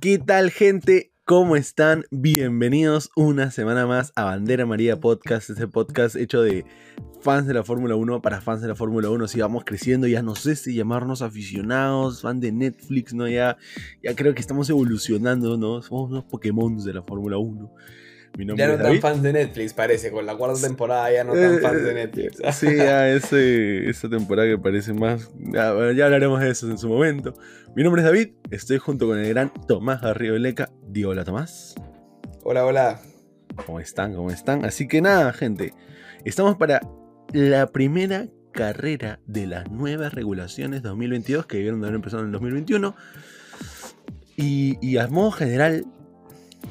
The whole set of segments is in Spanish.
¿Qué tal gente? ¿Cómo están? Bienvenidos una semana más a Bandera María Podcast, este podcast hecho de fans de la Fórmula 1 para fans de la Fórmula 1. Si vamos creciendo, ya no sé si llamarnos aficionados, fan de Netflix, ¿no? Ya, ya creo que estamos evolucionando, ¿no? Somos unos Pokémon de la Fórmula 1 ya no tan fans de Netflix, parece. Con la cuarta temporada ya no tan fans de Netflix. sí, ya ese, esa temporada que parece más. Ya, hablaremos de eso en su momento. Mi nombre es David, estoy junto con el gran Tomás Garrido Leca. Hola Tomás. Hola, hola. ¿Cómo están? ¿Cómo están? Así que nada, gente. Estamos para la primera carrera de las nuevas regulaciones 2022 que debieron de haber empezado en el 2021. Y, y a modo general,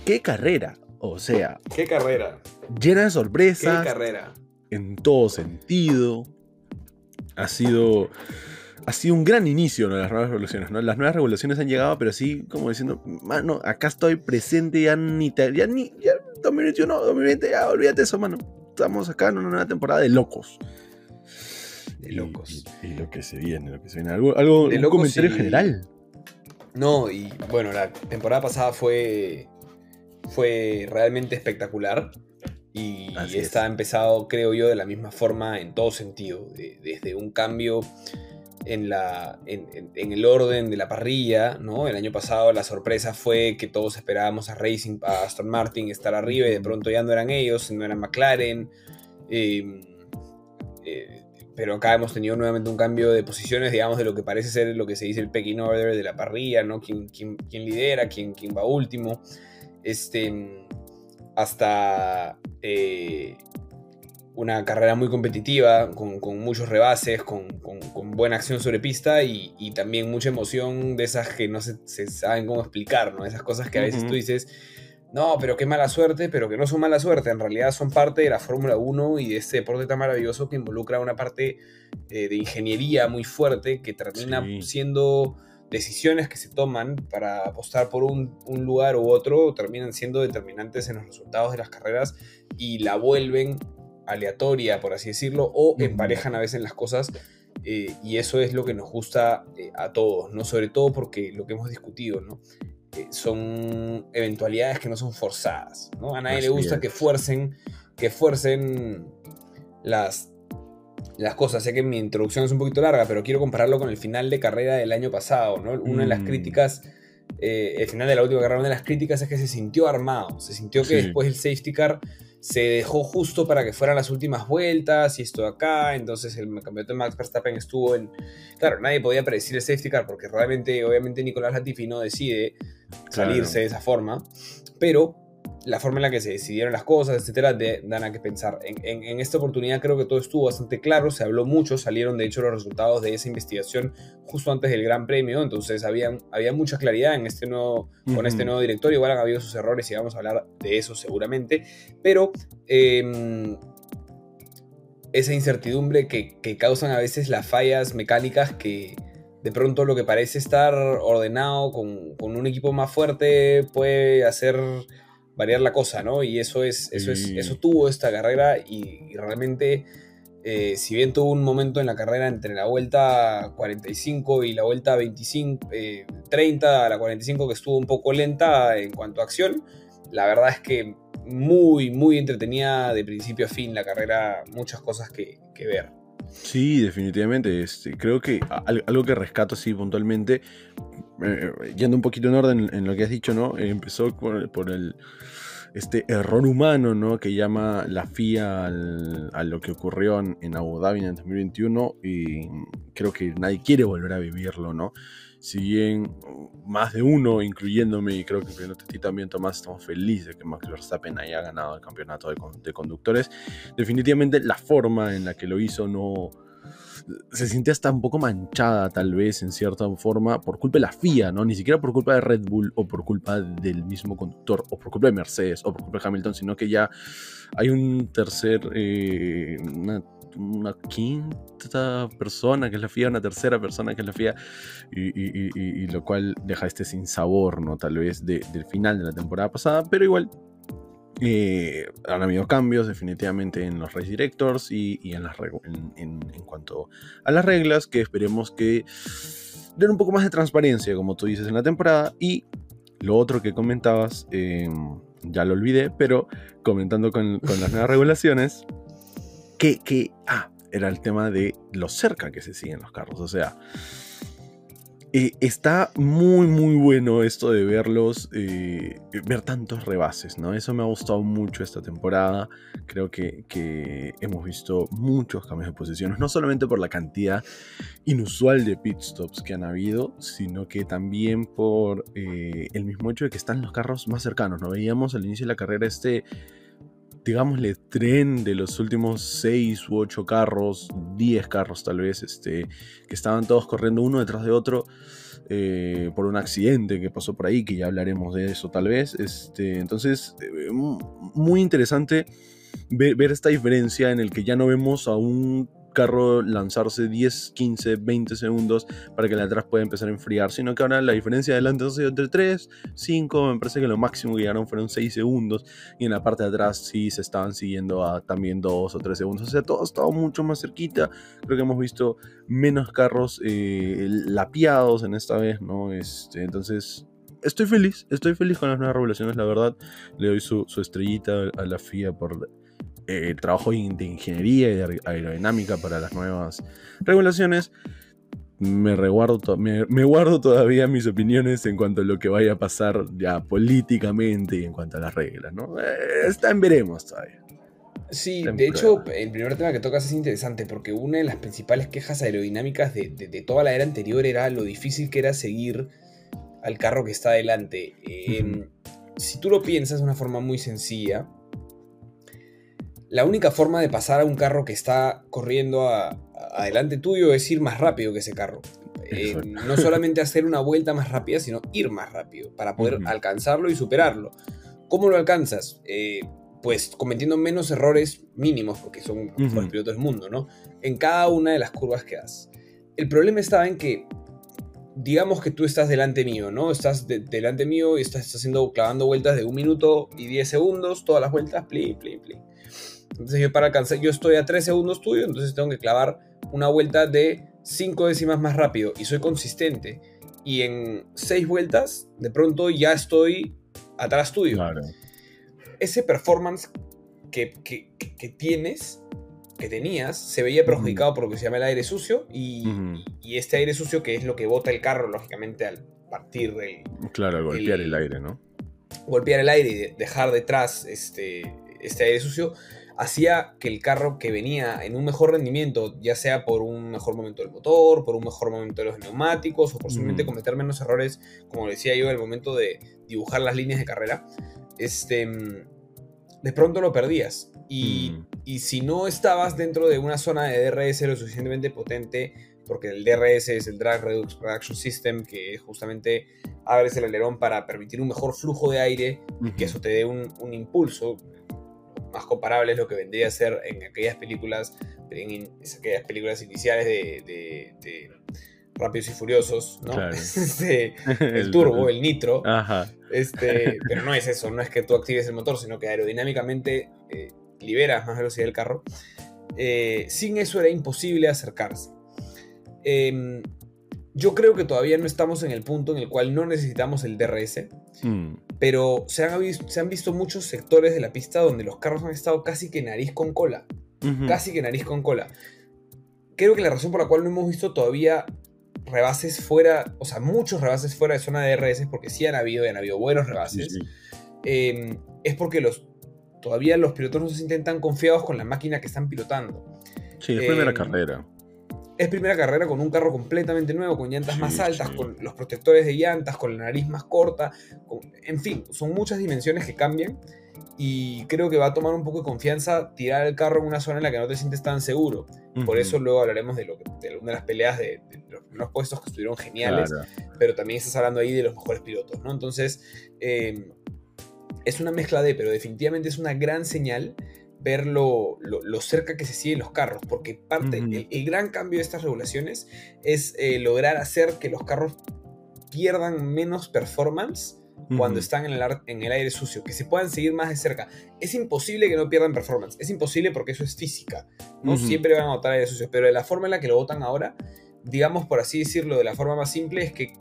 ¿qué carrera? O sea. ¿Qué carrera? Llena de sorpresas. ¿Qué carrera? En todo sentido. Ha sido. Ha sido un gran inicio ¿no? las nuevas revoluciones. ¿no? Las nuevas revoluciones han llegado, pero así como diciendo, mano, acá estoy presente, ya ni, ya ni, ya 2021, 2020, ya olvídate eso, mano. Estamos acá en una nueva temporada de locos. De locos. Y, lo que se viene, lo que se viene. Algo, algo de un comentario general. No, y bueno, la temporada pasada fue fue realmente espectacular. Y está empezado, creo yo, de la misma forma en todo sentido. desde un cambio en, la, en, el orden de la parrilla, ¿no? El año pasado la sorpresa fue que todos esperábamos a Racing, a Aston Martin estar arriba y de pronto ya no eran ellos, no eran McLaren. Em, eh, pero acá hemos tenido nuevamente un cambio de posiciones, digamos, de lo que parece ser lo que se dice el pecking order de la parrilla, ¿no? ¿Quién, quién, quién lidera, quién, quién va último? Este, hasta eh, una carrera muy competitiva, con, muchos rebases, con, buena acción sobre pista y, también mucha emoción de esas que no se, saben cómo explicar, ¿no? Esas cosas que a veces tú dices, no, pero qué mala suerte, pero que no son mala suerte, en realidad son parte de la Fórmula 1 y de este deporte tan maravilloso que involucra una parte eh, de ingeniería muy fuerte que termina siendo decisiones que se toman para apostar por un, lugar u otro terminan siendo determinantes en los resultados de las carreras y la vuelven aleatoria, por así decirlo, o emparejan a veces las cosas. Eh, y eso es lo que nos gusta eh, a todos, ¿no? Sobre todo porque lo que hemos discutido, ¿no? Eh, son eventualidades que no son forzadas, ¿no? A nadie le gusta que fuercen, que fuercen las las cosas. Sé que mi introducción es un poquito larga, pero quiero compararlo con el final de carrera del año pasado, ¿no? Una de las mm. críticas, eh, el final de la última carrera, una de las críticas es que se sintió armado, se sintió que después el safety car se dejó justo para que fueran las últimas vueltas y esto de acá, entonces el campeonato de Max Verstappen estuvo en... Claro, nadie podía predecir el safety car porque realmente, obviamente, Nicolás Latifi no decide salirse de esa forma, pero la forma en la que se decidieron las cosas, etcétera, de, dan a que pensar. En, esta oportunidad creo que todo estuvo bastante claro, se habló mucho, salieron de hecho los resultados de esa investigación justo antes del Gran Premio, entonces había, había mucha claridad en este nuevo, con este nuevo directorio, igual han habido sus errores y vamos a hablar de eso seguramente, pero em, esa incertidumbre que, causan a veces las fallas mecánicas que de pronto lo que parece estar ordenado con, con un equipo más fuerte puede hacer variar la cosa, ¿no? Y eso es, eso es, eso tuvo esta carrera y, realmente, eh, si bien tuvo un momento en la carrera entre la vuelta 45 y la vuelta 25, 30 eh, a la 45 que estuvo un poco lenta en cuanto a acción, la verdad es que muy, muy entretenida de principio a fin la carrera, muchas cosas que, ver. Sí, definitivamente. Este, creo que algo que rescato así puntualmente, eh, yendo un poquito en orden en lo que has dicho, ¿no? empezó por el este error humano, ¿no? Que llama la FIA a lo que ocurrió en, Abu Dhabi en el 2021 y creo que nadie quiere volver a vivirlo, ¿no? Si bien más de uno, incluyéndome, y creo que a ti también, Tomás, estamos felices de que Max Verstappen haya ganado el campeonato de conductores, definitivamente la forma en la que lo hizo no, se siente hasta un poco manchada, tal vez, en cierta forma, por culpa de la FIA, ¿no? Ni siquiera por culpa de Red Bull o por culpa del mismo conductor o por culpa de Mercedes o por culpa de Hamilton, sino que ya hay un tercer, eh, una, quinta persona que es la FIA, una tercera persona que es la FIA, y, lo cual deja este sin sabor, ¿no? Tal vez del final de la temporada pasada, pero igual eh, han habido cambios definitivamente en los race directors y, en, las en, en, cuanto a las reglas que esperemos que tener un poco más de transparencia, como tú dices, en la temporada. Y lo otro que comentabas, em, ya lo olvidé, pero comentando con, las nuevas regulaciones, que, que, ah, era el tema de lo cerca que se siguen los carros. O sea, eh, está muy, muy bueno esto de verlos, eh, ver tantos rebases, ¿no? Eso me ha gustado mucho esta temporada. Creo que, hemos visto muchos cambios de posiciones, no solamente por la cantidad inusual de pit stops que han habido, sino que también por eh, el mismo hecho de que están los carros más cercanos, ¿no? Veíamos al inicio de la carrera este digámosle, tren de los últimos 6 u 8 carros, 10 carros tal vez, este, que estaban todos corriendo uno detrás de otro eh, por un accidente que pasó por ahí, que ya hablaremos de eso tal vez. Este, entonces, eh, muy interesante ver, ver, esta diferencia en el que ya no vemos a un carro lanzarse 10, 15, 20 segundos para que de atrás pueda empezar a enfriar, sino que ahora la diferencia adelante ha sido entre 3, 5, me parece que lo máximo que llegaron fueron 6 segundos y en la parte de atrás sí se estaban siguiendo a también 2 o 3 segundos, o sea, todo ha estado mucho más cerquita, creo que hemos visto menos carros eh, lapiados en esta vez, ¿no? Este, entonces estoy feliz, estoy feliz con las nuevas regulaciones, la verdad. Le doy su estrellita a la FIA por eh, trabajo de ingeniería y de aerodinámica para las nuevas regulaciones. Me, reguardo me, guardo todavía mis opiniones en cuanto a lo que vaya a pasar ya políticamente y en cuanto a las reglas, ¿no? Eh, está en veremos todavía. Sí, de hecho, el primer tema que tocas es interesante porque una de las principales quejas aerodinámicas de, toda la era anterior era lo difícil que era seguir al carro que está adelante. Em, si tú lo piensas de una forma muy sencilla, la única forma de pasar a un carro que está corriendo adelante tuyo es ir más rápido que ese carro. Eh, no solamente hacer una vuelta más rápida, sino ir más rápido para poder alcanzarlo y superarlo. ¿Cómo lo alcanzas? Eh, pues cometiendo menos errores mínimos, porque son los pilotos del mundo, ¿no? En cada una de las curvas que das. El problema estaba en que, digamos que tú estás delante mío, ¿no? Estás delante mío y estás haciendo, clavando vueltas de un minuto y 10 segundos, todas las vueltas, pli, pli, pli. Entonces yo para alcanzar, yo estoy a 3 segundos tuyo, entonces tengo que clavar una vuelta de 5 décimas más rápido y soy consistente. Y en 6 vueltas, de pronto ya estoy atrás tuyo. Ese performance que, que, tienes, que tenías, se veía perjudicado por lo que se llama el aire sucio y, y, este aire sucio que es lo que bota el carro, lógicamente, al partir del... Claro, al golpear el, aire, ¿no? Golpear el aire y dejar detrás este, este aire sucio, hacía que el carro que venía en un mejor rendimiento, ya sea por un mejor momento del motor, por un mejor momento de los neumáticos o por simplemente mm. cometer menos errores, como decía yo, el momento de dibujar las líneas de carrera, este, de pronto lo perdías. Y, mm. y si no estabas dentro de una zona de DRS lo suficientemente potente, porque el DRS es el Drag Reduction System, que justamente abres el alerón para permitir un mejor flujo de aire, y que eso te dé un, un impulso, más comparable es lo que vendría a ser en aquellas películas, en aquellas películas iniciales de, Rápidos y Furiosos, ¿no? Este, el turbo, el nitro. Este, pero no es eso, no es que tú actives el motor, sino que aerodinámicamente eh, liberas más velocidad del carro. Eh, sin eso era imposible acercarse. Em, yo creo que todavía no estamos en el punto en el cual no necesitamos el DRS, mm. pero se han, se han, visto muchos sectores de la pista donde los carros han estado casi que nariz con cola. Casi que nariz con cola. Creo que la razón por la cual no hemos visto todavía rebases fuera, o sea, muchos rebases fuera de zona de DRS, porque sí han habido y han habido buenos rebases, em, es porque los, todavía los pilotos no se sienten tan confiados con la máquina que están pilotando. Sí, de la em, carrera es primera carrera con un carro completamente nuevo, con llantas más altas, con los protectores de llantas, con la nariz más corta, en fin, son muchas dimensiones que cambian y creo que va a tomar un poco de confianza tirar el carro en una zona en la que no te sientes tan seguro. Por eso luego hablaremos de, lo de una de las peleas de, los puestos que estuvieron geniales, pero también estás hablando ahí de los mejores pilotos, ¿no? Entonces, eh, es una mezcla de, pero definitivamente es una gran señal ver lo, cerca que se siguen los carros, porque parte, el, gran cambio de estas regulaciones es eh, lograr hacer que los carros pierdan menos performance cuando están en el, en el aire sucio, que se puedan seguir más de cerca. Es imposible que no pierdan performance, es imposible porque eso es física, no siempre van a botar aire sucio, pero de la forma en la que lo botan ahora, digamos por así decirlo de la forma más simple, es que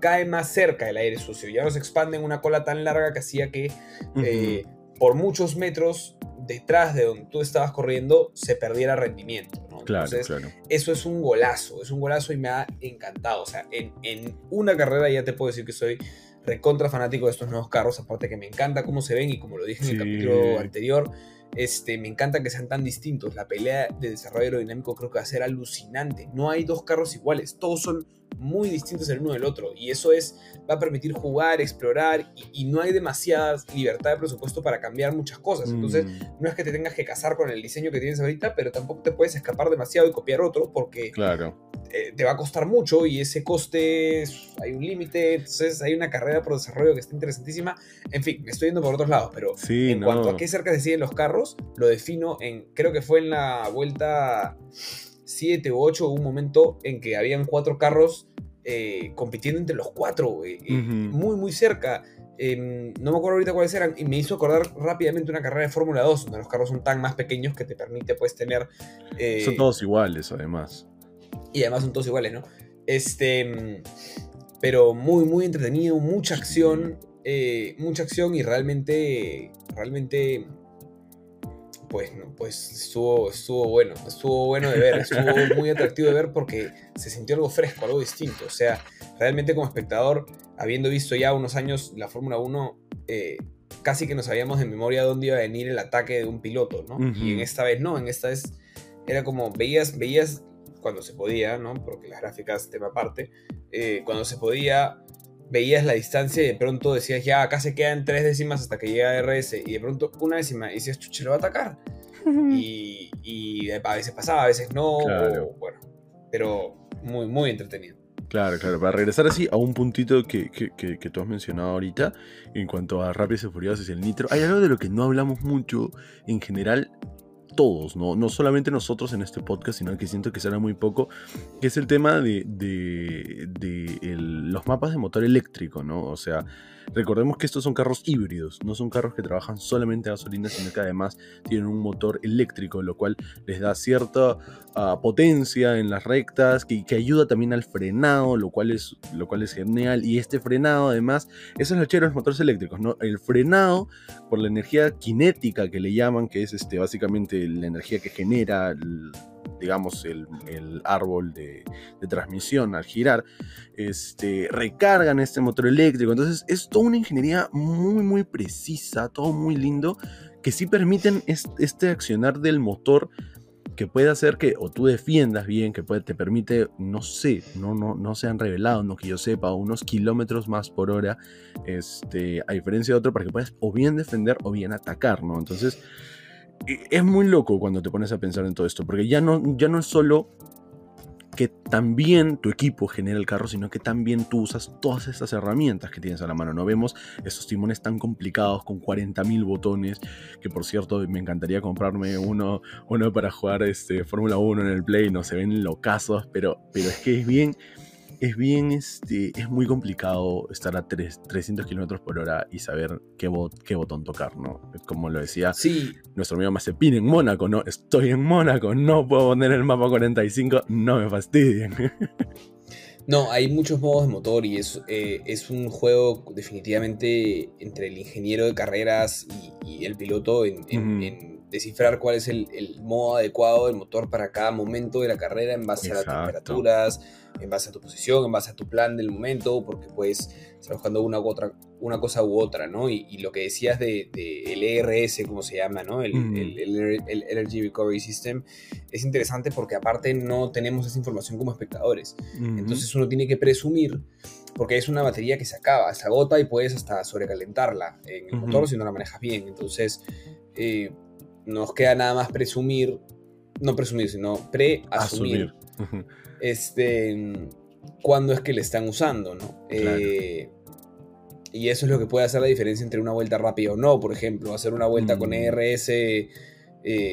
cae más cerca el aire sucio. Ya no se expande en una cola tan larga que hacía que eh, por muchos metros detrás de donde tú estabas corriendo se perdiera rendimiento. Claro, claro. Eso es un golazo, es un golazo y me ha encantado. O sea, en, en una carrera ya te puedo decir que soy recontra fanático de estos nuevos carros, aparte que me encanta cómo se ven y como lo dije en el capítulo anterior, este, me encanta que sean tan distintos. La pelea de desarrollo aerodinámico creo que va a ser alucinante. No hay dos carros iguales, todos son muy distintos el uno del otro y eso es va a permitir jugar, explorar y, no hay demasiada libertad de presupuesto para cambiar muchas cosas. Entonces, mm. no es que te tengas que casar con el diseño que tienes ahorita, pero tampoco te puedes escapar demasiado y copiar otro porque claro. Eh, te va a costar mucho y ese coste hay un límite, entonces hay una carrera por desarrollo que está interesantísima. En fin, me estoy yendo por otros lados, pero en cuanto a qué cerca se siguen los carros, lo defino en, creo que fue en la vuelta 7 u 8, un momento en que habían cuatro carros eh, compitiendo entre los cuatro, eh, muy, muy cerca. Em, no me acuerdo ahorita cuáles eran, y me hizo acordar rápidamente una carrera de Fórmula 2, donde los carros son tan más pequeños que te permite pues tener... son todos iguales, además. Y además son todos iguales, ¿no? Este, pero muy, muy entretenido, mucha acción, eh, mucha acción y realmente, realmente, pues, pues estuvo, estuvo bueno, estuvo bueno de ver, estuvo muy atractivo de ver porque se sintió algo fresco, algo distinto. O sea, realmente como espectador, habiendo visto ya unos años la Fórmula 1, eh, casi que no sabíamos de memoria dónde iba a venir el ataque de un piloto, ¿no? Y en esta vez no, en esta vez era como veías, veías cuando se podía, ¿no? Porque las gráficas, tema aparte, eh, cuando se podía, veías la distancia y de pronto decías, ya, acá se quedan tres décimas hasta que llega RS, y de pronto una décima, y decías, chuche, lo va a atacar. y, y, a veces pasaba, a veces no, bueno, pero muy, muy entretenido. Claro, claro. Para regresar así a un puntito que, que, que, que, tú has mencionado ahorita, en cuanto a Rápidos y Furiosos y el Nitro, hay algo de lo que no hablamos mucho en general todos, ¿no? no solamente nosotros en este podcast, sino que siento que será muy poco, que es el tema de, los mapas de motor eléctrico, ¿no? O sea, Recordemos que estos son carros híbridos, no son carros que trabajan solamente a gasolina, sino que además tienen un motor eléctrico, lo cual les da cierta ah, potencia en las rectas, que, ayuda también al frenado, lo cual, es, lo cual es genial. Y este frenado, además, eso es lo chévere de los motores eléctricos, ¿no? El frenado, por la energía cinética que le llaman, que es este, básicamente la energía que genera el, digamos, el, árbol de, transmisión al girar, este, recargan este motor eléctrico. Entonces es toda una ingeniería muy, muy precisa, todo muy lindo, que sí permiten este accionar del motor que puede hacer que o tú defiendas bien, que puede, te permite, no sé, no, no, no se han revelado, no que yo sepa, unos kilómetros más por hora, este, a diferencia de otro, para que puedas o bien defender o bien atacar, ¿no? Entonces, es muy loco cuando te pones a pensar en todo esto, porque ya no, ya no es solo que también tu equipo genera el carro, sino que también tú usas todas estas herramientas que tienes a la mano. No vemos estos timones tan complicados con 40.000 botones, que por cierto me encantaría comprarme uno, uno para jugar este, Fórmula 1 en el Play, no se ven locazos, pero, pero es que es bien es bien, este, es muy complicado estar a 300 kilómetros por hora y saber qué, qué botón tocar, ¿no? Como lo decía nuestro amigo Mazepin en Mónaco, ¿no? Estoy en Mónaco, no puedo poner el mapa 45, no me fastidien. No, hay muchos modos de motor y es, eh, es un juego definitivamente entre el ingeniero de carreras y, el piloto en descifrar cuál es el, modo adecuado del motor para cada momento de la carrera en base a las temperaturas, en base a tu posición, en base a tu plan del momento, porque puedes estar buscando una u otra, una cosa u otra, ¿no? Y, lo que decías de, el ERS, como se llama, ¿no? El, Energy Recovery System, es interesante porque aparte no tenemos esa información como espectadores. Entonces uno tiene que presumir porque es una batería que se acaba, se agota y puedes hasta sobrecalentarla en el motor si no la manejas bien. Entonces, eh, nos queda nada más presumir, no presumir, sino pre-asumir. este, cuándo es que le están usando, ¿no? Eh, y eso es lo que puede hacer la diferencia entre una vuelta rápida o no. Por ejemplo, hacer una vuelta con mm. ERS eh,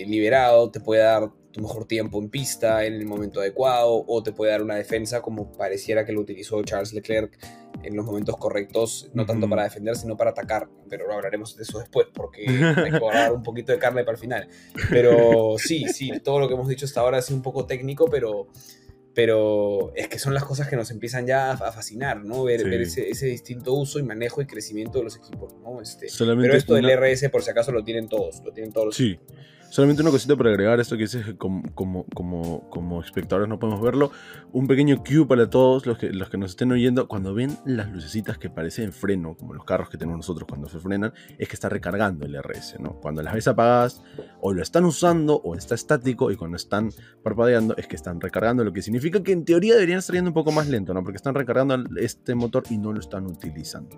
liberado te puede dar tu mejor tiempo en pista en el momento adecuado o te puede dar una defensa como pareciera que lo utilizó Charles Leclerc en los momentos correctos, no tanto para defender, sino para atacar. Pero hablaremos de eso después, porque hay que guardar un poquito de carne para el final. Pero sí, sí, todo lo que hemos dicho hasta ahora ha sido un poco técnico, pero, pero es que son las cosas que nos empiezan ya a fascinar, ¿no? Ver, ese, distinto uso y manejo y crecimiento de los equipos, ¿no? Este, pero esto del RS, por si acaso, lo tienen todos, lo tienen todos los sí. Solamente una cosita para agregar esto que dices como, como, como, como espectadores no podemos verlo. Un pequeño cue para todos los que, los que nos estén oyendo. Cuando ven las lucecitas que parecen freno, como los carros que tenemos nosotros cuando se frenan, es que está recargando el RS, ¿no? Cuando las ves apagadas, o lo están usando, o está estático, y cuando están parpadeando, es que están recargando, lo que significa que en teoría deberían estar yendo un poco más lento, ¿no? Porque están recargando este motor y no lo están utilizando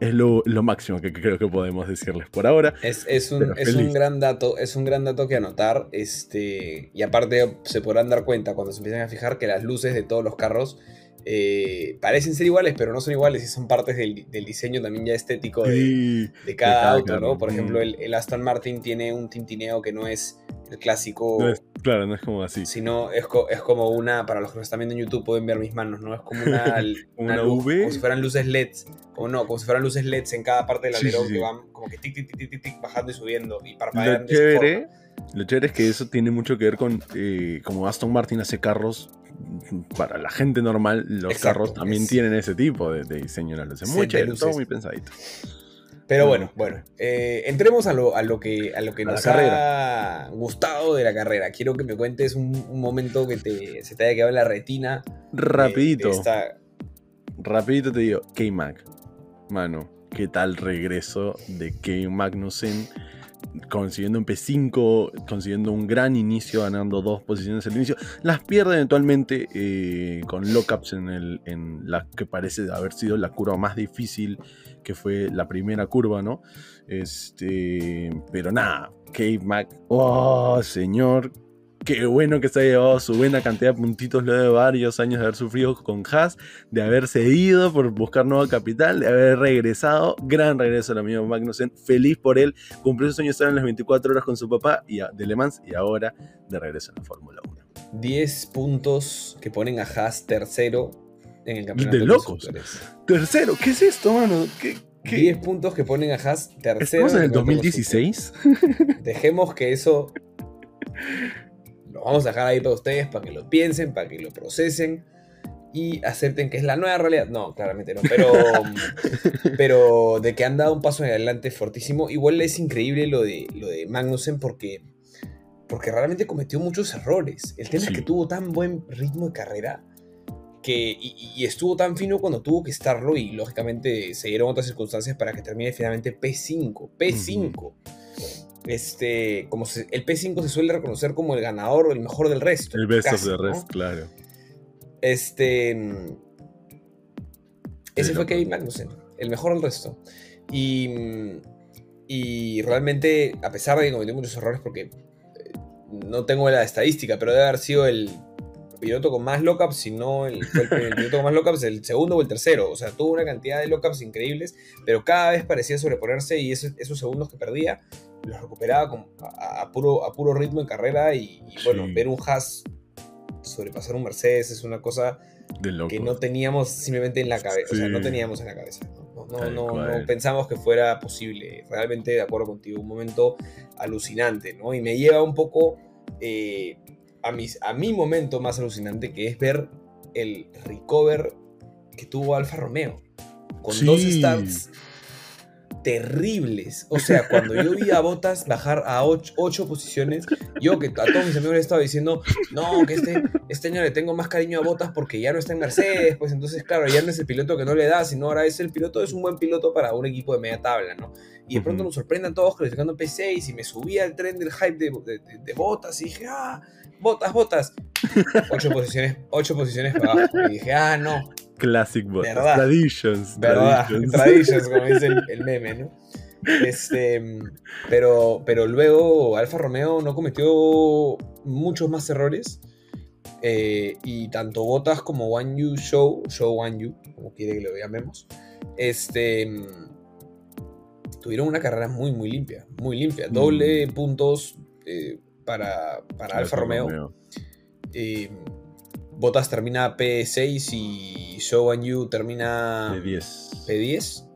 es lo, máximo que creo que podemos decirles por ahora. Es, un, es, un, gran dato, es un gran dato que anotar. Este, y aparte se podrán dar cuenta cuando se empiezan a fijar que las luces de todos los carros eh, parecen ser iguales, pero no son iguales y son partes del, diseño también ya estético de, cada, auto, ¿no? Por ejemplo, mm. el, Aston Martin tiene un tintineo que no es el clásico. claro, no es como así. Sino es, es, como una, para los que nos están viendo en YouTube pueden ver mis manos, ¿no? Es como una, una, V. Como si fueran luces LEDs. O no, como si fueran luces LEDs en cada parte del alerón que van como que tic, tic, tic, tic, tic, bajando y subiendo y parpadeando. Lo chévere, lo chévere es que eso tiene mucho que ver con eh, como Aston Martin hace carros para la gente normal, los carros también tienen ese tipo de, diseño en las luces. Muy chévere, todo muy pensadito. Pero bueno, bueno, eh, entremos a lo, a lo, que, a lo que nos ha gustado de la carrera. Quiero que me cuentes un, momento que te, se te haya quedado en la retina. Rapidito. Rapidito te digo, K-Mac. Mano, ¿qué tal regreso de K. Consiguiendo un P5, consiguiendo un gran inicio, ganando dos posiciones al inicio. Las pierde eventualmente eh, con lockups en, el, en la que parece haber sido la curva más difícil, que fue la primera curva, ¿no? Este, pero nada, Cave Mac, oh señor, Qué bueno que se ha llevado su buena cantidad de puntitos luego de varios años de haber sufrido con Haas, de haberse ido por buscar nueva capital, de haber regresado. Gran regreso al amigo Magnussen. Feliz por él. Cumplió su sueño de estar en las 24 horas con su papá y de Le Mans y ahora de regreso en la Fórmula 1. 10 puntos que ponen a Haas tercero en el campeonato. De locos. tercero, ¿qué es esto, mano? ¿Qué, 10 puntos que ponen a Haas tercero. ¿Estamos en el 2016? Dejemos que eso lo vamos a dejar ahí para ustedes, para que lo piensen, para que lo procesen y acepten que es la nueva realidad. No, claramente no, pero, pero de que han dado un paso adelante fortísimo. Igual es increíble lo de, lo de Magnussen porque, porque realmente cometió muchos errores. El tema es que tuvo tan buen ritmo de carrera que, y, estuvo tan fino cuando tuvo que estarlo y lógicamente se dieron otras circunstancias para que termine finalmente P5. P5 este, como el P5 se suele reconocer como el ganador o el mejor del resto. El best of the rest, claro. Este. Ese fue Kevin Magnussen, el mejor del resto. Y, y realmente, a pesar de que cometió muchos errores, porque eh, no tengo la estadística, pero debe haber sido el piloto con más lockups, si no el, el, piloto con más lockups, el segundo o el tercero. O sea, tuvo una cantidad de lockups increíbles, pero cada vez parecía sobreponerse y esos, esos segundos que perdía los recuperaba a, puro, a puro ritmo en carrera y, bueno, ver un Haas sobrepasar un Mercedes es una cosa que no teníamos simplemente en la cabeza, o sea, no teníamos en la cabeza. No, no, no, pensamos que fuera posible. Realmente, de acuerdo contigo, un momento alucinante, ¿no? Y me lleva un poco eh, a, mis, a mi momento más alucinante, que es ver el recover que tuvo Alfa Romeo. Con dos starts terribles. O sea, cuando yo vi a Botas bajar a ocho, posiciones, yo que a todos mis amigos les estaba diciendo, no, que este, este año le tengo más cariño a Botas porque ya no está en Mercedes, pues entonces, claro, ya no es el piloto que no le da, sino ahora es el piloto, es un buen piloto para un equipo de media tabla, ¿no? Y de pronto nos sorprenden todos clasificando P6 y me subí al tren del hype de, de, Botas y dije, ah, Botas, Botas. Ocho posiciones, ocho posiciones para abajo. Y dije, ah, no, Classic bot. Traditions. Traditions. como dice el, meme, ¿no? Este, pero, pero luego Alfa Romeo no cometió muchos más errores. Eh, y tanto Botas como One You Show, Show One You, como quiere que lo llamemos, este, tuvieron una carrera muy, muy limpia. Muy limpia. Doble mm. puntos eh, para, para Alfa, Romeo. Romeo. Eh, Botas termina P6 y and You termina P10. P10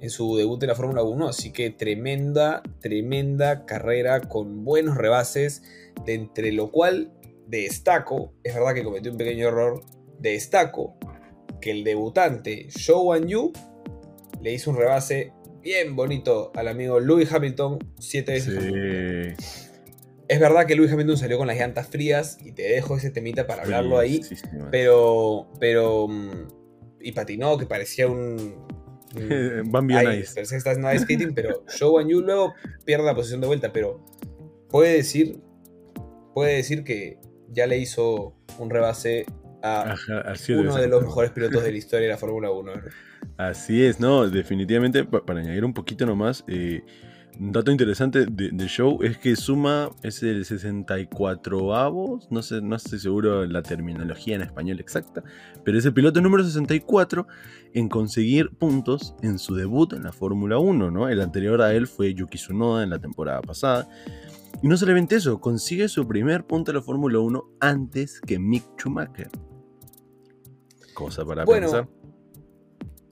en su debut en la Fórmula 1. Así que tremenda, tremenda carrera con buenos rebases, de entre lo cual destaco, es verdad que cometí un pequeño error, destaco que el debutante and You le hizo un rebase bien bonito al amigo Louis Hamilton siete veces. Es verdad que Louis Hamilton salió con las llantas frías y te dejo ese temita para hablarlo ahí, pero, pero mm, y patinó que parecía un Bambi Nice. Nice skating, pero Show and You luego pierde la posición de vuelta, pero puede decir puede decir que ya le hizo un rebase a uno de los mejores pilotos de la historia de la Fórmula 1. Así es, no, definitivamente, para añadir un poquito nomás, eh, un dato interesante del show es que Suma es el 64 avos, no sé, no estoy seguro de la terminología en español exacta, pero es el piloto número 64 en conseguir puntos en su debut en la Fórmula 1, ¿no? El anterior a él fue Yuki Tsunoda en la temporada pasada. Y no solamente eso, consigue su primer punto en la Fórmula 1 antes que Mick Schumacher. Cosa para pensar.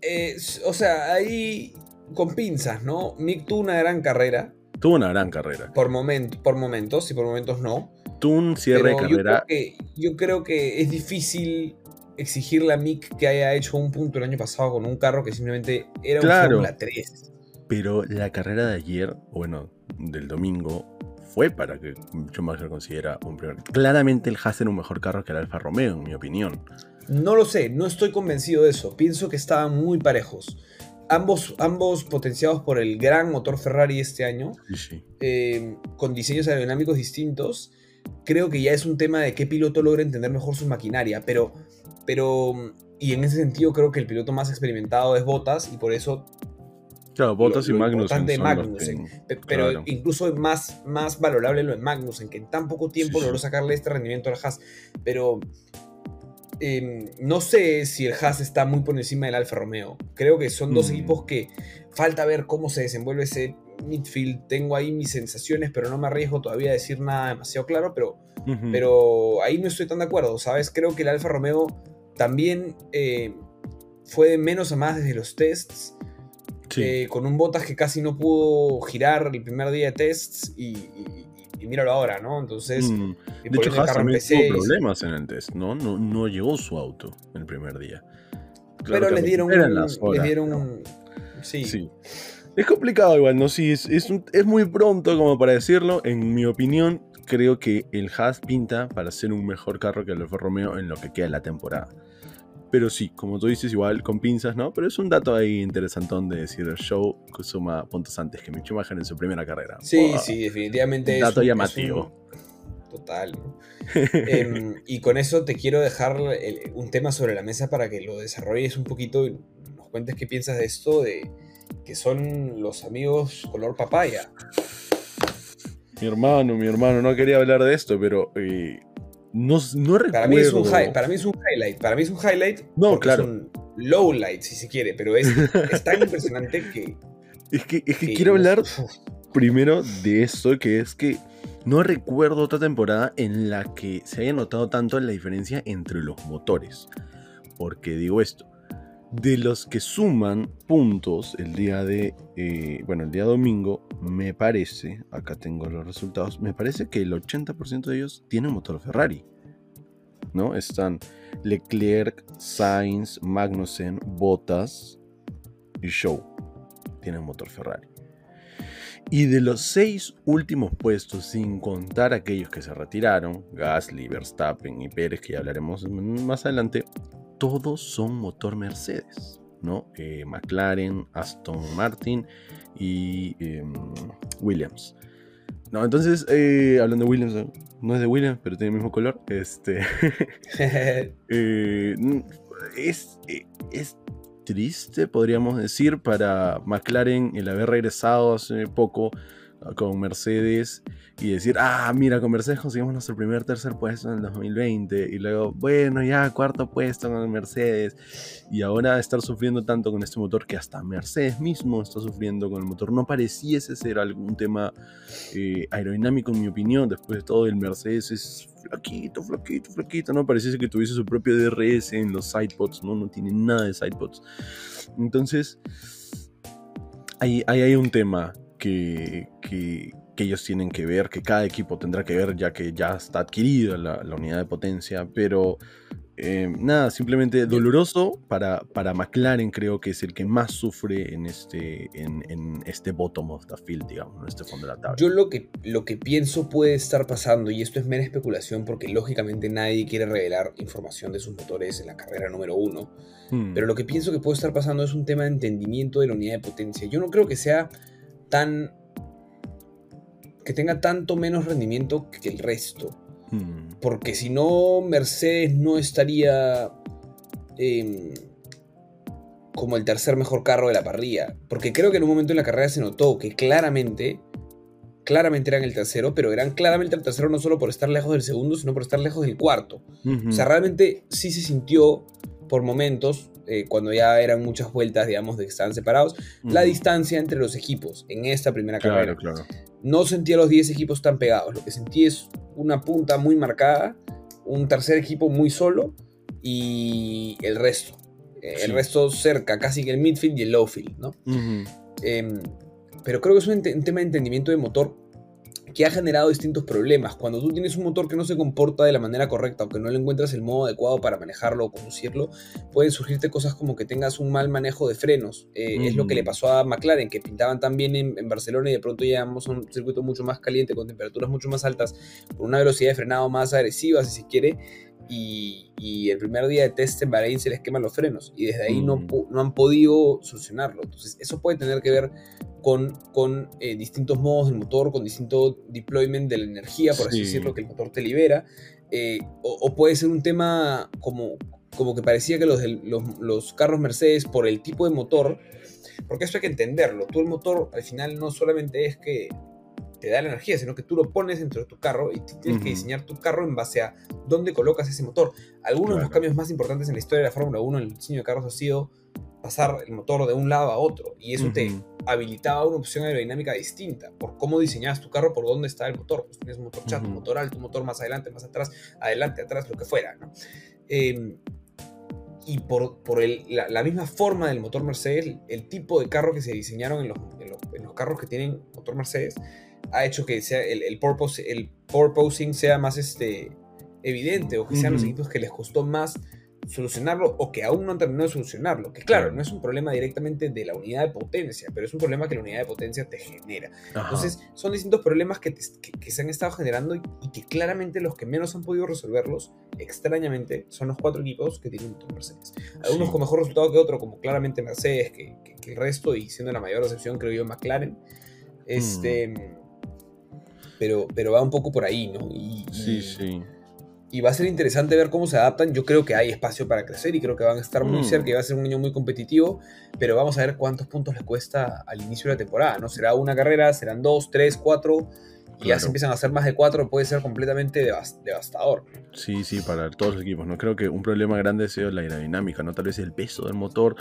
Eh, o sea, ahí con pinzas, ¿no? Mick tuvo una gran carrera. Tuvo una gran carrera. Por, por momentos y por momentos no. Tuvo un cierre de carrera. Yo creo, que, yo creo que es difícil exigirle a Mick que haya hecho un punto el año pasado con un carro que simplemente era un Fórmula 3. Pero la carrera de ayer, bueno, del domingo, fue para que Schumacher considera un primer. Claramente el Haas era un mejor carro que el Alfa Romeo, en mi opinión. No lo sé, no estoy convencido de eso. Pienso que estaban muy parejos. Ambos, ambos potenciados por el gran motor Ferrari este año, eh, con diseños aerodinámicos distintos. Creo que ya es un tema de qué piloto logra entender mejor su maquinaria, pero, pero y en ese sentido creo que el piloto más experimentado es Bottas y por eso Claro, Bottas y Magnussen. Pero incluso más, más valorable lo de Magnussen, que en tan poco tiempo logró sacarle este rendimiento al Haas. Pero em, no sé si el Haas está muy por encima del Alfa Romeo. Creo que son dos mm. equipos que falta ver cómo se desenvuelve ese midfield. Tengo ahí mis sensaciones, pero no me arriesgo todavía a decir nada demasiado claro. Pero, pero ahí no estoy tan de acuerdo, ¿sabes? Creo que el Alfa Romeo también eh, fue de menos a más desde los tests eh, con un Botas que casi no pudo girar el primer día de tests y, míralo ahora, ¿no? Entonces, mm. de hecho, Haas también tuvo problemas en el test, ¿no? ¿no? No llegó su auto el primer día. Pero les dieron, un, les dieron Sí. Es complicado igual, ¿no? Sí, es, es, es muy pronto como para decirlo. En mi opinión, creo que el Haas pinta para ser un mejor carro que el Alfa Romeo en lo que queda de la temporada. Pero sí, como tú dices, igual con pinzas, ¿no? Pero es un dato ahí interesantón de decir el show suma puntos antes que Mick Schumacher en su primera carrera. Sí, sí, definitivamente. Un dato llamativo. Total. Em, y con eso te quiero dejar un tema sobre la mesa para que lo desarrolles un poquito y nos cuentes qué piensas de esto, de que son los amigos color papaya. Mi hermano, mi hermano, no quería hablar de esto, pero eh, no, recuerdo. Para mí, es un para mí es un highlight. Para mí es un highlight. No, claro. Es un low light, si se quiere. Pero es, tan impresionante que. Es que, es que, quiero hablar primero de esto, que es que no recuerdo otra temporada en la que se haya notado tanto la diferencia entre los motores. Porque digo esto. De los que suman puntos el día de. Eh, bueno, el día domingo, me parece. Acá tengo los resultados. Me parece que el 80% de ellos tienen motor Ferrari. ¿No? Están Leclerc, Sainz, Magnussen, Bottas y Show. Tienen motor Ferrari. Y de los seis últimos puestos, sin contar aquellos que se retiraron, Gasly, Verstappen y Pérez, que ya hablaremos más adelante, todos son motor Mercedes, ¿no? Eh, McLaren, Aston Martin y em, Williams. No, entonces, eh, hablando de Williams, no es de Williams, pero tiene el mismo color. Este. Eh, es, es triste, podríamos decir, para McLaren el haber regresado hace poco con Mercedes y decir, ah, mira, con Mercedes conseguimos nuestro primer tercer puesto en el 2020 y luego, bueno, ya cuarto puesto con Mercedes y ahora estar sufriendo tanto con este motor que hasta Mercedes mismo está sufriendo con el motor. No pareciese ser algún tema eh, aerodinámico en mi opinión, después de todo el Mercedes es flaquito, flaquito, flaquito, ¿no? Pareciese que tuviese su propio DRS en los sidepods, ¿no? No tiene nada de sidepods. Entonces, ahí, ahí hay un tema que, que, que ellos tienen que ver, que cada equipo tendrá que ver ya que ya está adquirida la, la unidad de potencia, pero eh, nada, simplemente doloroso para, para McLaren, creo que es el que más sufre en este, en, este bottom of the field, digamos, en este fondo de la tabla. Yo lo que, lo que pienso puede estar pasando, y esto es mera especulación porque lógicamente nadie quiere revelar información de sus motores en la carrera número uno, hmm. pero lo que pienso que puede estar pasando es un tema de entendimiento de la unidad de potencia. Yo no creo que sea tan... que tenga tanto menos rendimiento que el resto. Hmm. Porque si no, Mercedes no estaría em, como el tercer mejor carro de la parrilla. Porque creo que en un momento en la carrera se notó que claramente, claramente eran el tercero, pero eran claramente el tercero no solo por estar lejos del segundo, sino por estar lejos del cuarto. O sea, realmente sí se sintió por momentos, eh, cuando ya eran muchas vueltas, digamos, de que estaban separados, la distancia entre los equipos en esta primera carrera. Claro. No sentía los 10 equipos tan pegados, lo que sentí es una punta muy marcada, un tercer equipo muy solo y el resto. Eh, el resto cerca, casi que el midfield y el lowfield, ¿no? Em, pero creo que es un, un, tema de entendimiento de motor que ha generado distintos problemas. Cuando tú tienes un motor que no se comporta de la manera correcta o que no le encuentras el modo adecuado para manejarlo o conducirlo, pueden surgirte cosas como que tengas un mal manejo de frenos. Eh, es lo que le pasó a McLaren, que pintaban tan bien en, Barcelona y de pronto llegamos a un circuito mucho más caliente, con temperaturas mucho más altas, con una velocidad de frenado más agresiva, si se quiere. Y, el primer día de test en Bahrein se les queman los frenos y desde ahí no, no han podido solucionarlo. Entonces, eso puede tener que ver con, eh, distintos modos del motor, con distinto deployment de la energía, por así decirlo, que el motor te libera. Eh, o, puede ser un tema como, como que parecía que los, los, carros Mercedes, por el tipo de motor, porque eso hay que entenderlo, tú el motor al final no solamente es que te da la energía, sino que tú lo pones dentro de tu carro y tienes que diseñar tu carro en base a dónde colocas ese motor. Algunos de los cambios más importantes en la historia de la Fórmula 1 en el diseño de carros ha sido pasar el motor de un lado a otro y eso te habilitaba una opción aerodinámica distinta por cómo diseñabas tu carro, por dónde está el motor. Pues tienes motor chato, motor alto, motor más adelante, más atrás, adelante, atrás, lo que fuera. Em, y por, por el, la, misma forma del motor Mercedes, el, tipo de carro que se diseñaron en los, en los, carros que tienen motor Mercedes ha hecho que sea el, el, purpose, el purposing sea más este, evidente o que sean los equipos que les costó más solucionarlo o que aún no han terminado de solucionarlo. Que claro, no es un problema directamente de la unidad de potencia, pero es un problema que la unidad de potencia te genera. Entonces, son distintos problemas que, se han estado generando y, que claramente los que menos han podido resolverlos, extrañamente, son los cuatro equipos que tienen Mercedes. Algunos con mejor resultado que otro, como claramente Mercedes, que, el resto, y siendo la mayor excepción, creo yo, McLaren. Este. Mm. Pero, pero va un poco por ahí, ¿no? sí, sí y va a ser interesante ver cómo se adaptan. Yo creo que hay espacio para crecer y creo que van a estar muy mm. cerca y va a ser un año muy competitivo, pero vamos a ver cuántos puntos les cuesta al inicio de la temporada. ¿no? Será una carrera, serán dos, tres, cuatro. Y ya se empiezan a hacer más de cuatro, puede ser completamente devastador. Sí, sí, para todos los equipos. No creo que un problema grande ha sido la aerodinámica, ¿no? Tal vez el peso del motor,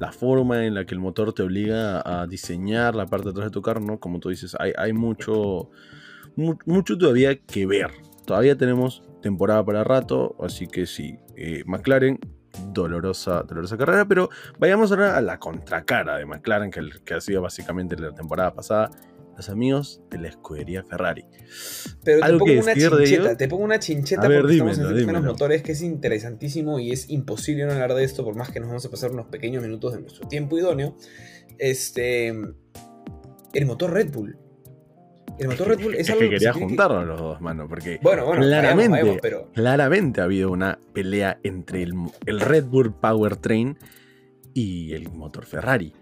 la forma en la que el motor te obliga a diseñar la parte de atrás de tu carro, ¿no? Como tú dices, hay, hay mucho, mucho todavía que ver. Todavía tenemos temporada para rato, así que sí, eh, McLaren, dolorosa, dolorosa carrera, pero vayamos ahora a la contracara de McLaren, que, que ha sido básicamente la temporada pasada, los amigos de la escudería Ferrari. Pero te pongo, una chincheta, te pongo una chincheta porque estamos en los motores, que es interesantísimo y es imposible no hablar de esto, por más que nos vamos a pasar unos pequeños minutos de nuestro tiempo idóneo. Este, el motor Red Bull el motor Red Bull es, algo que quería juntarlos los dos, mano, porque claramente, claramente ha habido una pelea entre el, Red Bull Powertrain y el motor Ferrari.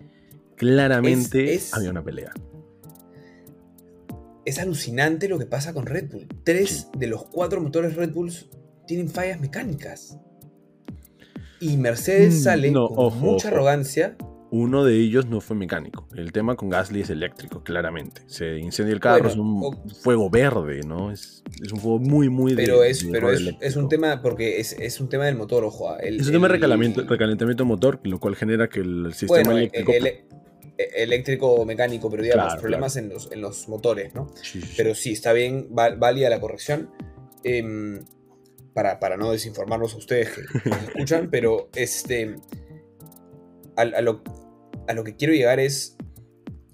Claramente había una pelea. Es alucinante lo que pasa con Red Bull. Tres de los cuatro motores Red Bulls tienen fallas mecánicas. Y Mercedes mm, sale con mucha arrogancia uno de ellos no fue mecánico. El tema con Gasly es eléctrico, claramente. Se incendia el carro, es un fuego verde, ¿no? Es, un fuego muy, muy Pero, es, pero es, un tema, porque es, un tema del motor, ojo. Ah, es un tema de recalentamiento, motor, lo cual genera que el sistema eléctrico. E, eléctrico mecánico, pero digamos, problemas En, los, en los motores, ¿no? Pero sí, está bien, válida la corrección. Em, para, para, no desinformarnos a ustedes que, que escuchan, pero este a, lo, que quiero llegar es,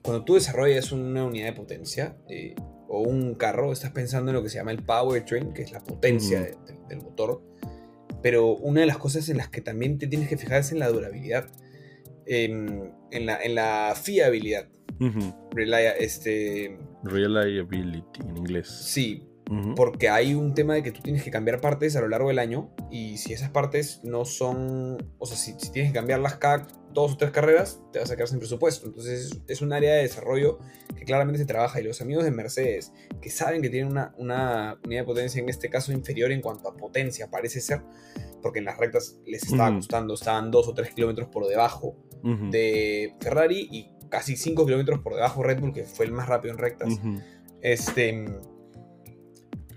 cuando tú desarrollas una unidad de potencia, eh, o un carro, estás pensando en lo que se llama el powertrain, que es la potencia del motor. Pero una de las cosas en las que también te tienes que fijar es en la durabilidad, en, la, en la, fiabilidad. este, Reliability en inglés. Sí, porque hay un tema de que tú tienes que cambiar partes a lo largo del año y si esas partes no son, o sea, si, tienes que cambiarlas cada dos o tres carreras, te vas a quedar sin presupuesto. Entonces es, un área de desarrollo que claramente se trabaja. Y los amigos de Mercedes que saben que tienen una, una unidad de potencia en este caso inferior en cuanto a potencia, parece ser, porque en las rectas les estaba costando, estaban dos o tres kilómetros por debajo de Ferrari y casi 5 kilómetros por debajo Red Bull, que fue el más rápido en rectas. Este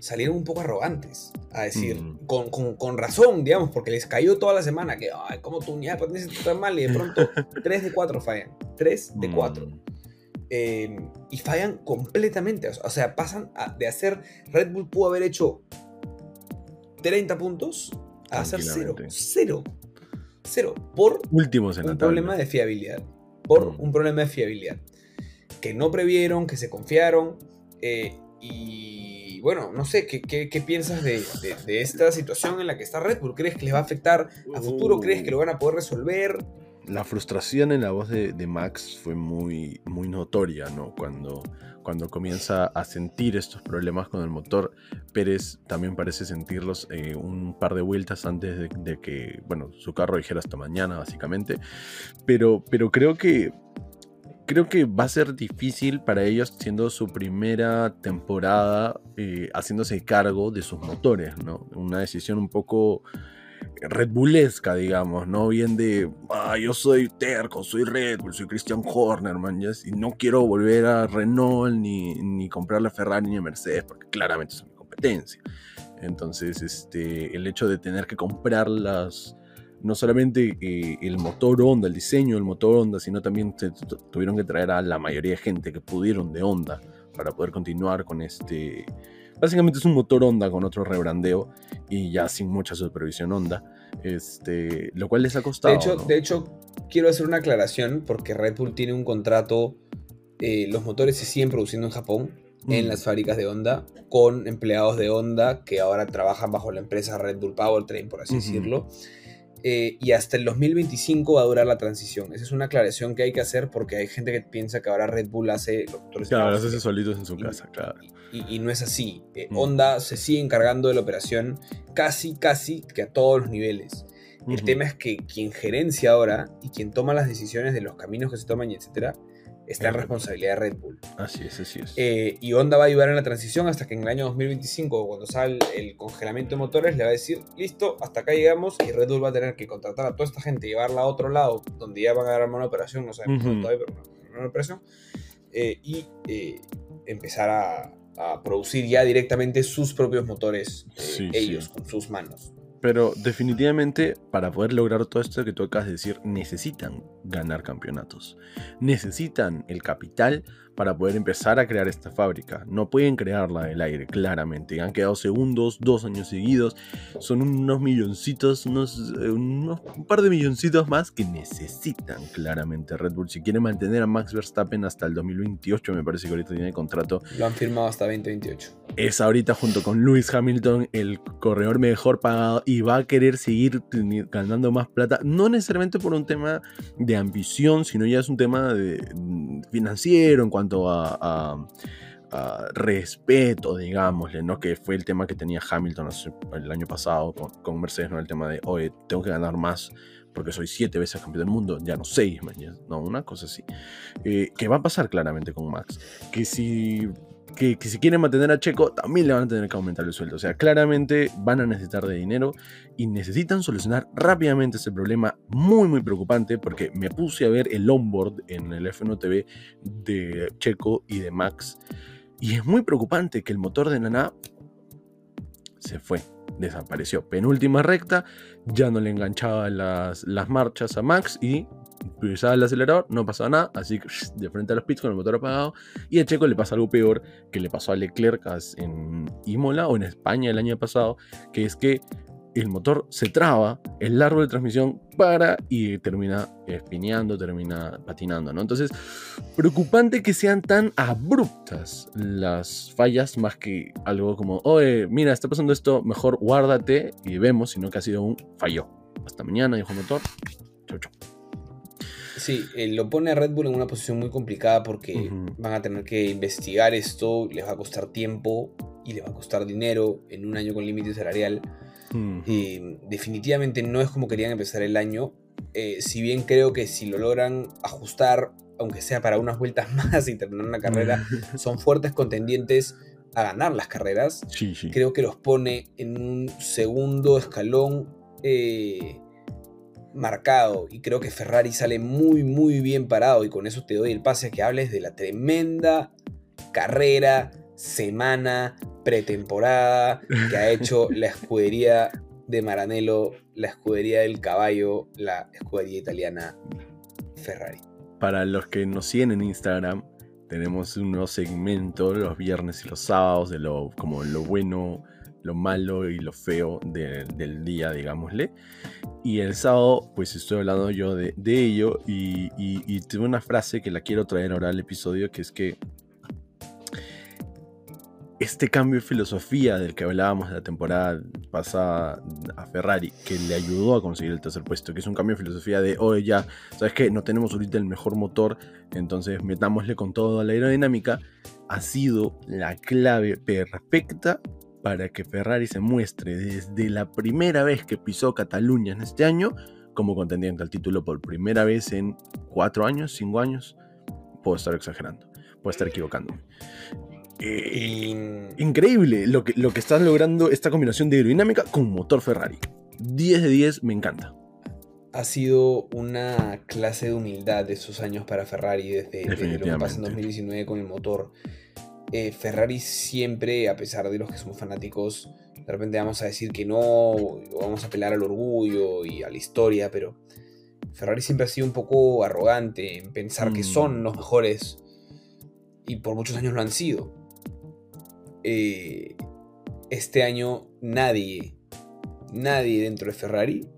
salieron un poco arrogantes a decir, mm. con, razón, digamos, porque les cayó toda la semana que, ay, ¿cómo tu unidad de potencia está tan mal? Y de pronto 3 de 4 fallan. 3 de 4. Mm. Em, y fallan completamente. O sea, pasan de hacer. Red Bull pudo haber hecho 30 puntos a hacer 0. 0. 0. Por Últimos en un problema de fiabilidad. Por mm. un problema de fiabilidad. Que no previeron, que se confiaron. Eh, y y bueno, no sé, ¿qué, qué, piensas de, de, esta situación en la que está Red Bull? ¿Crees que les va a afectar a futuro? ¿Crees que lo van a poder resolver? La frustración en la voz de, de Max fue muy, muy notoria, ¿no? Cuando, cuando comienza a sentir estos problemas con el motor, Pérez también parece sentirlos eh, un par de vueltas antes de, de, que, bueno, su carro dijera hasta mañana, básicamente. Pero, pero creo que creo que va a ser difícil para ellos siendo su primera temporada eh, haciéndose cargo de sus motores, ¿no? Una decisión un poco Red Bullesca, digamos, ¿no? Bien de, ah, yo soy terco, soy Red Bull, soy Christian Horner, man, y no quiero volver a Renault ni, ni comprar la Ferrari ni a Mercedes, porque claramente es mi competencia. Entonces, este, el hecho de tener que comprar las no solamente eh, el motor Honda, el diseño del motor Honda, sino también tuvieron que traer a la mayoría de gente que pudieron de Honda para poder continuar con este... Básicamente es un motor Honda con otro rebrandeo y ya sin mucha supervisión Honda, este, lo cual les ha costado. De hecho, de hecho quiero hacer una aclaración porque Red Bull tiene un contrato, eh, los motores se siguen produciendo en Japón, en mm. las fábricas de Honda con empleados de Honda que ahora trabajan bajo la empresa Red Bull Powertrain, por así decirlo. Eh, y hasta el 2025 va a durar la transición. Esa es una aclaración que hay que hacer porque hay gente que piensa que ahora Red Bull hace los motores. Claro, hace solitos en su casa, claro. Y, no es así. Eh, mm. Honda se sigue encargando de la operación casi, casi que a todos los niveles. El tema es que quien gerencia ahora y quien toma las decisiones de los caminos que se toman y etcétera, está en responsabilidad de Red Bull. Así es, así es. Eh, y Honda va a ayudar en la transición hasta que en el año 2025, cuando sale el congelamiento de motores, le va a decir, listo, hasta acá llegamos y Red Bull va a tener que contratar a toda esta gente y llevarla a otro lado, donde ya van a dar una operación, no sabemos todavía, pero una, operación, eh, y eh, empezar a, producir ya directamente sus propios motores, ellos, con sus manos. Pero definitivamente para poder lograr todo esto que tú acabas de decir, necesitan ganar campeonatos. Necesitan el capital para poder empezar a crear esta fábrica. No pueden crearla del aire, claramente. Han quedado segundos, dos años seguidos. Son unos milloncitos, unos, eh, unos, un par de milloncitos más que necesitan claramente Red Bull. Si quieren mantener a Max Verstappen hasta el 2028, me parece que ahorita tiene contrato. Lo han firmado hasta 2028. Es ahorita junto con Lewis Hamilton el corredor mejor pagado y va a querer seguir ganando más plata. No necesariamente por un tema de ambición, sino ya es un tema de, mm, financiero en cuanto a, respeto, digámosle, ¿no? Que fue el tema que tenía Hamilton el año pasado con, Mercedes, ¿no? El tema de, oye, tengo que ganar más porque soy siete veces campeón del mundo, ya no seis, no, una cosa así. Eh, que va a pasar claramente con Max. Que si que, si quieren mantener a Checo, también le van a tener que aumentar el sueldo. O sea, claramente van a necesitar de dinero y necesitan solucionar rápidamente ese problema muy, muy preocupante porque me puse a ver el onboard en el FNTV de Checo y de Max. Y es muy preocupante que el motor de Nana se fue, desapareció. Penúltima recta, ya no le enganchaba las, las marchas a Max y pisaba el acelerador, no pasaba nada, así que de frente a los pits con el motor apagado. Y a Checo le pasa algo peor que le pasó a Leclerc en Imola o en España el año pasado, que es que el motor se traba, el árbol de transmisión para y termina espineando, termina patinando, ¿no? Entonces, preocupante que sean tan abruptas las fallas más que algo como, oye, mira, está pasando esto, mejor guárdate y vemos, sino que ha sido un fallo. Hasta mañana, dijo el motor. Sí, eh, lo pone a Red Bull en una posición muy complicada porque van a tener que investigar esto, les va a costar tiempo y les va a costar dinero en un año con límite salarial. Eh, definitivamente no es como querían empezar el año. Eh, si bien creo que si lo logran ajustar, aunque sea para unas vueltas más y terminar una carrera, son fuertes contendientes a ganar las carreras. Creo que los pone en un segundo escalón marcado y creo que Ferrari sale muy muy bien parado y con eso te doy el pase a que hables de la tremenda carrera, semana, pretemporada que ha hecho la escudería de Maranello, la escudería del caballo, la escudería italiana Ferrari. Para los que nos siguen en Instagram, tenemos un nuevo segmento los viernes y los sábados de lo como lo bueno, lo malo y lo feo del día, digámosle. Y el sábado, pues estoy hablando yo de, ello y, y, tengo una frase que la quiero traer ahora al episodio, que es que este cambio de filosofía del que hablábamos de la temporada pasada a Ferrari, que le ayudó a conseguir el tercer puesto, que es un cambio de filosofía de, oye, ya, ¿sabes qué? No tenemos ahorita el mejor motor, entonces metámosle con todo la aerodinámica, ha sido la clave perfecta para que Ferrari se muestre desde la primera vez que pisó Cataluña en este año como contendiente al título por primera vez en cuatro años, cinco años. Puedo estar exagerando, puedo estar equivocándome. Eh, increíble lo que, lo que está logrando esta combinación de aerodinámica con motor Ferrari. 10 de 10, me encanta. Ha sido una clase de humildad de esos años para Ferrari desde, desde lo que pasa en 2019 con el motor. Eh, Ferrari siempre, a pesar de los que somos fanáticos, de repente vamos a decir que no, vamos a apelar al orgullo y a la historia, pero Ferrari siempre ha sido un poco arrogante en pensar que son mm. los mejores y por muchos años lo han sido. Eh, este año nadie, nadie dentro de Ferrari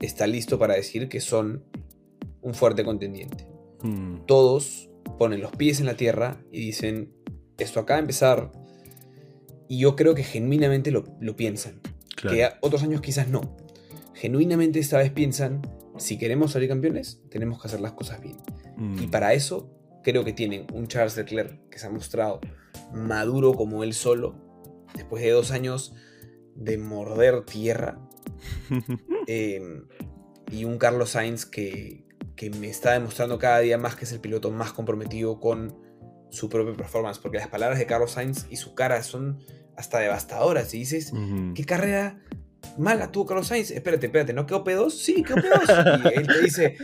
está listo para decir que son un fuerte contendiente. Mm. Todos ponen los pies en la tierra y dicen, esto acaba de empezar y yo creo que genuinamente lo, piensan. Que otros años quizás no. Genuinamente esta vez piensan, si queremos salir campeones, tenemos que hacer las cosas bien. Mm. Y para eso creo que tienen un Charles Leclerc que se ha mostrado maduro como él solo, después de dos años de morder tierra. Em, y un Carlos Sainz que, que me está demostrando cada día más que es el piloto más comprometido con su propia performance, porque las palabras de Carlos Sainz y su cara son hasta devastadoras. Y dices, ¿qué carrera mala tuvo Carlos Sainz? Espérate, espérate, ¿no quedó P2? Sí, quedó P2. y él te dice,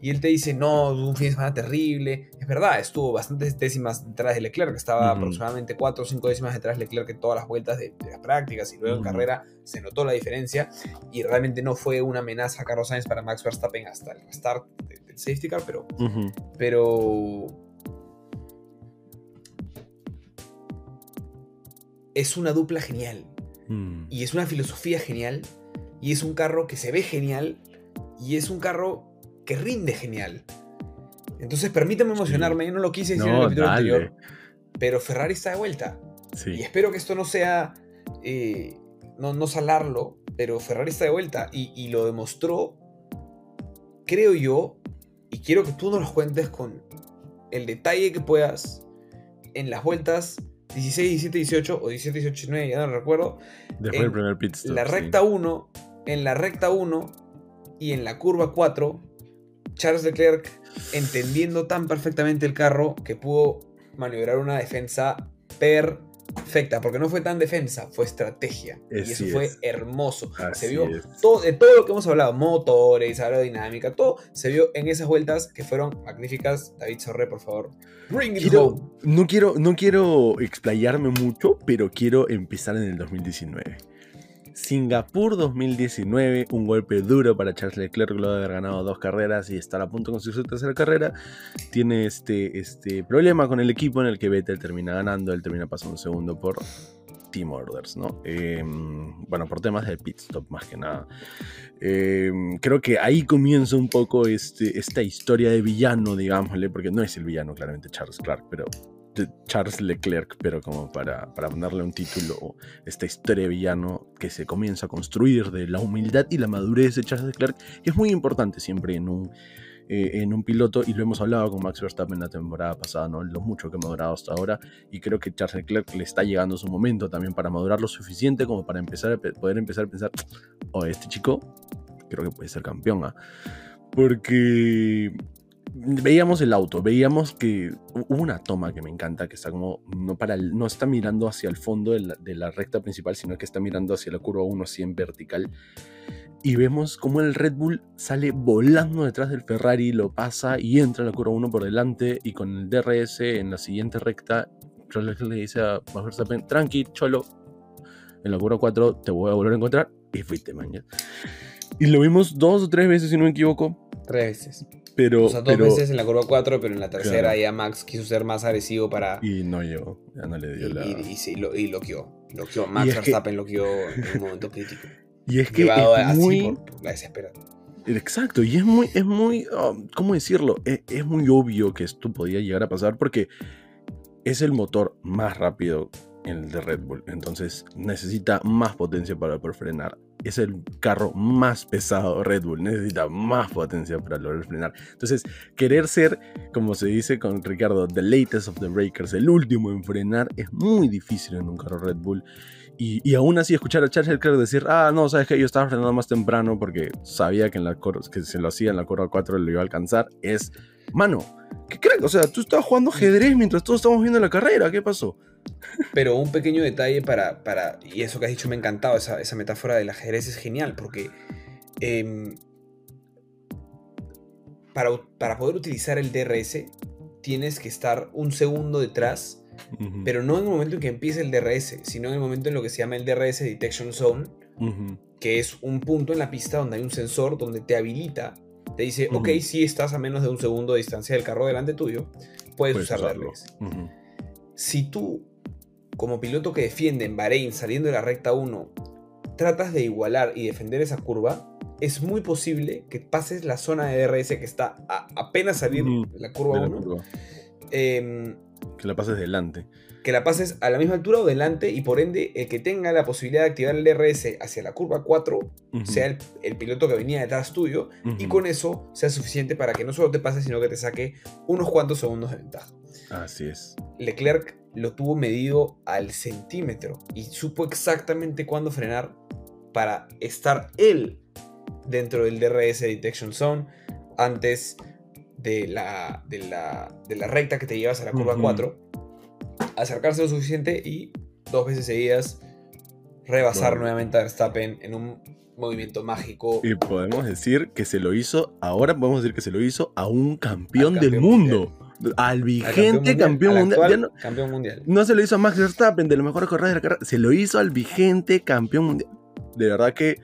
y él te dice, no, un fin de semana terrible. Es verdad, estuvo bastantes décimas detrás de Leclerc, estaba aproximadamente 4 o 5 décimas detrás de Leclerc en todas las vueltas de, las prácticas y luego en carrera se notó la diferencia y realmente no fue una amenaza a Carlos Sainz para Max Verstappen hasta el start del safety car, pero, pero es una dupla genial. Mm. Y es una filosofía genial. Y es un carro que se ve genial. Y es un carro que rinde genial. Entonces permíteme emocionarme. Yo no lo quise decir en el capítulo anterior. Pero Ferrari está de vuelta. Y espero que esto no sea. Eh, no, no salarlo. Pero Ferrari está de vuelta. Y, y lo demostró. Creo yo. Y quiero que tú nos lo cuentes con el detalle que puedas. En las vueltas 16, 17, 18 o 17, 18, 19, ya no recuerdo. Después del primer pit stop. La recta 1, en la recta 1 y en la curva 4, Charles Leclerc, entendiendo tan perfectamente el carro que pudo maniobrar una defensa per perfecta, porque no fue tan defensa, fue estrategia. y eso fue hermoso. se vio todo, de todo lo que hemos hablado, motores, aerodinámica, todo se vio en esas vueltas que fueron magníficas. David Sorre, por favor, bring it home. No quiero, no quiero explayarme mucho, pero quiero empezar en el 2019. Singapur 2019, un golpe duro para Charles Leclerc luego de haber ganado dos carreras y estar a punto de conseguir su tercera carrera. Tiene este, este problema con el equipo en el que Vettel termina ganando, él termina pasando segundo por team orders, ¿no? Em, bueno, por temas de pit stop más que nada. Em, creo que ahí comienza un poco este, esta historia de villano, digámosle, porque no es el villano claramente Charles Clark, pero Charles Leclerc, pero como para, para ponerle un título, esta historia villano que se comienza a construir de la humildad y la madurez de Charles Leclerc, que es muy importante siempre en un, eh, en un piloto, y lo hemos hablado con Max Verstappen la temporada pasada, ¿no? lo mucho que ha madurado hasta ahora, y creo que Charles Leclerc le está llegando su momento también para madurar lo suficiente como para empezar a poder empezar a pensar, oh, este chico creo que puede ser campeón, ¿ah? Porque veíamos el auto, veíamos que hubo una toma que me encanta, que está como, no, para no está mirando hacia el fondo de la, recta principal, sino que está mirando hacia la curva 1 así en vertical. Y vemos como el Red Bull sale volando detrás del Ferrari, lo pasa y entra la curva 1 por delante y con el DRS en la siguiente recta, le dice a Verstappen, tranqui, cholo, en la curva 4 te voy a volver a encontrar y fuiste, mañana. Y lo vimos dos o tres veces, si no me equivoco. Tres veces. Pero, o sea, dos veces en la curva 4, pero en la tercera ya Max quiso ser más agresivo para. Y no llegó, ya no le dio y, la. Y, sí, lo, y loqueó. loqueó. Max Verstappen lo loqueó en un momento crítico. Y es que. es muy... por, la desesperación. Exacto, y es muy, es muy, um, ¿cómo decirlo? Es, es, muy obvio que esto podía llegar a pasar porque es el motor más rápido el de Red Bull, entonces necesita más potencia para poder frenar es el carro más pesado Red Bull, necesita más potencia para lograr frenar. Entonces, querer ser, como se dice con Ricardo, the latest of the breakers, el último en frenar, es muy difícil en un carro Red Bull. Y, aún así escuchar a Charles Leclerc decir, ah, no, sabes que yo estaba frenando más temprano porque sabía que, en la que se lo hacía en la curva 4 lo iba a alcanzar, es, mano, ¿qué crees? O sea, tú estabas jugando ajedrez mientras todos estábamos viendo la carrera, ¿qué pasó? Pero un pequeño detalle para, para, y eso que has dicho me ha encantado, esa, esa metáfora del ajedrez es genial, porque em, para, para, poder utilizar el DRS tienes que estar un segundo detrás, pero no en el momento en que empiece el DRS, sino en el momento en lo que se llama el DRS Detection Zone, que es un punto en la pista donde hay un sensor donde te habilita, te dice, ok, si estás a menos de un segundo de distancia del carro delante tuyo, puedes, usar DRS. Si tú como piloto que defiende en Bahrein saliendo de la recta 1, tratas de igualar y defender esa curva, es muy posible que pases la zona de DRS que está a apenas salir de la curva 1. Em, que la pases delante. Que la pases a la misma altura o delante y por ende el que tenga la posibilidad de activar el DRS hacia la curva 4 sea el, piloto que venía detrás tuyo y con eso sea suficiente para que no solo te pase sino que te saque unos cuantos segundos de ventaja. Así es. Leclerc lo tuvo medido al centímetro y supo exactamente cuándo frenar para estar él dentro del DRS Detection Zone antes de la, de la, de la recta que te llevas a la curva 4, acercarse lo suficiente y dos veces seguidas rebasar nuevamente a Verstappen en un movimiento mágico. Y podemos decir que se lo hizo, ahora podemos decir que se lo hizo a un campeón, del mundo al vigente campeón, mundial, no, campeón mundial. No se lo hizo a Max Verstappen, de los mejores corredores de la carrera, se lo hizo al vigente campeón mundial. De verdad que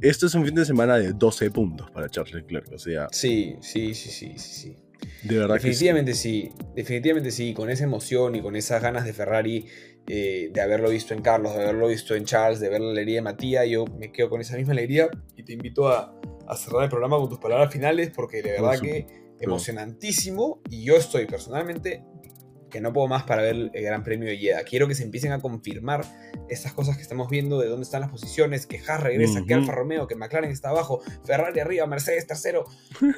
esto es un fin de semana de 12 puntos para Charles Leclerc, o sea. Sí, sí, sí, sí, sí. De verdad definitivamente que sí. sí. Definitivamente sí, con esa emoción y con esas ganas de Ferrari, eh, de haberlo visto en Carlos, de haberlo visto en Charles, de ver la alegría de Matías, yo me quedo con esa misma alegría y te invito a, a cerrar el programa con tus palabras finales porque de verdad que emocionantísimo y yo estoy personalmente que no puedo más para ver el Gran Premio de Jeddah. Quiero que se empiecen a confirmar estas cosas que estamos viendo de dónde están las posiciones, que Haas regresa, que Alfa Romeo, que McLaren está abajo, Ferrari arriba, Mercedes tercero.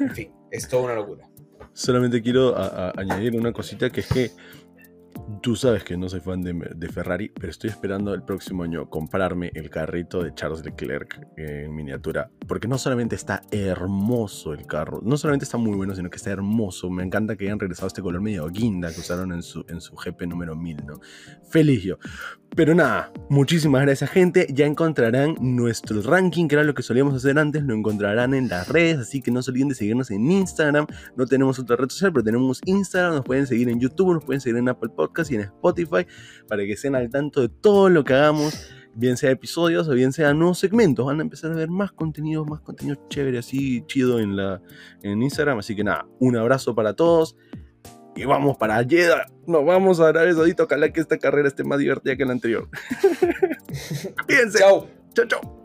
En fin, es toda una locura. Solamente quiero añadir una cosita que es que Tú sabes que no soy fan de, Ferrari, pero estoy esperando el próximo año comprarme el carrito de Charles Leclerc en miniatura. Porque no solamente está hermoso el carro, no solamente está muy bueno, sino que está hermoso. Me encanta que hayan regresado este color medio guinda que usaron en su, en su GP número 1000, ¿no? Feliz yo. Pero nada, muchísimas gracias gente. Ya encontrarán nuestro ranking, que era lo que solíamos hacer antes. Lo encontrarán en las redes, así que no se olviden de seguirnos en Instagram. No tenemos otra red social, pero tenemos Instagram. Nos pueden seguir en YouTube, nos pueden seguir en Apple Podcast y en Spotify para que estén al tanto de todo lo que hagamos. Bien sea episodios o bien sea nuevos segmentos. Van a empezar a ver más contenido, más contenido chévere, así chido en, la, en Instagram. Así que nada, un abrazo para todos y vamos para Jeddah. Nos vamos a Arabia Saudita. Ojalá que esta carrera esté más divertida que la anterior. Cuídense. Chao. Chao, chao.